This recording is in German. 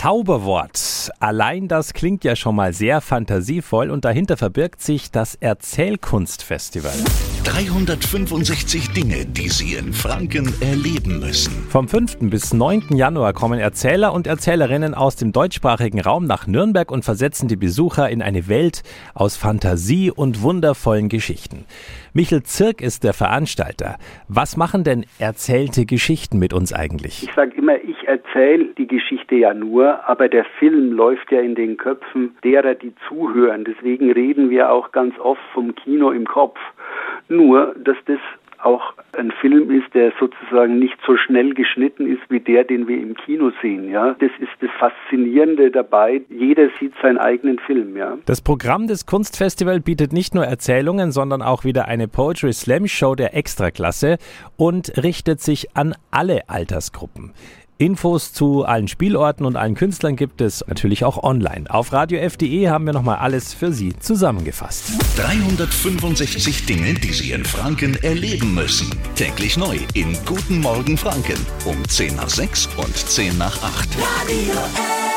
Zauberwort. Allein das klingt ja schon mal sehr fantasievoll und dahinter verbirgt sich das Erzählkunstfestival. 365 Dinge, die Sie in Franken erleben müssen. Vom 5. bis 9. Januar kommen Erzähler und Erzählerinnen aus dem deutschsprachigen Raum nach Nürnberg und versetzen die Besucher in eine Welt aus Fantasie und wundervollen Geschichten. Michel Zirk ist der Veranstalter. Was machen denn erzählte Geschichten mit uns eigentlich? Ich sage immer, ich erzähle die Geschichte ja nur, aber der Film läuft ja in den Köpfen derer, die zuhören. Deswegen reden wir auch ganz oft vom Kino im Kopf. Nur, dass das auch ein Film ist, der sozusagen nicht so schnell geschnitten ist wie der, den wir im Kino sehen. Ja, das ist das Faszinierende dabei. Jeder sieht seinen eigenen Film. Ja. Das Programm des Kunstfestivals bietet nicht nur Erzählungen, sondern auch wieder eine Poetry Slam Show der Extraklasse und richtet sich an alle Altersgruppen. Infos zu allen Spielorten und allen Künstlern gibt es natürlich auch online. Auf radiof.de haben wir nochmal alles für Sie zusammengefasst. 365 Dinge, die Sie in Franken erleben müssen. Täglich neu in Guten Morgen Franken um 10 nach 6 und 10 nach 8. Radio F.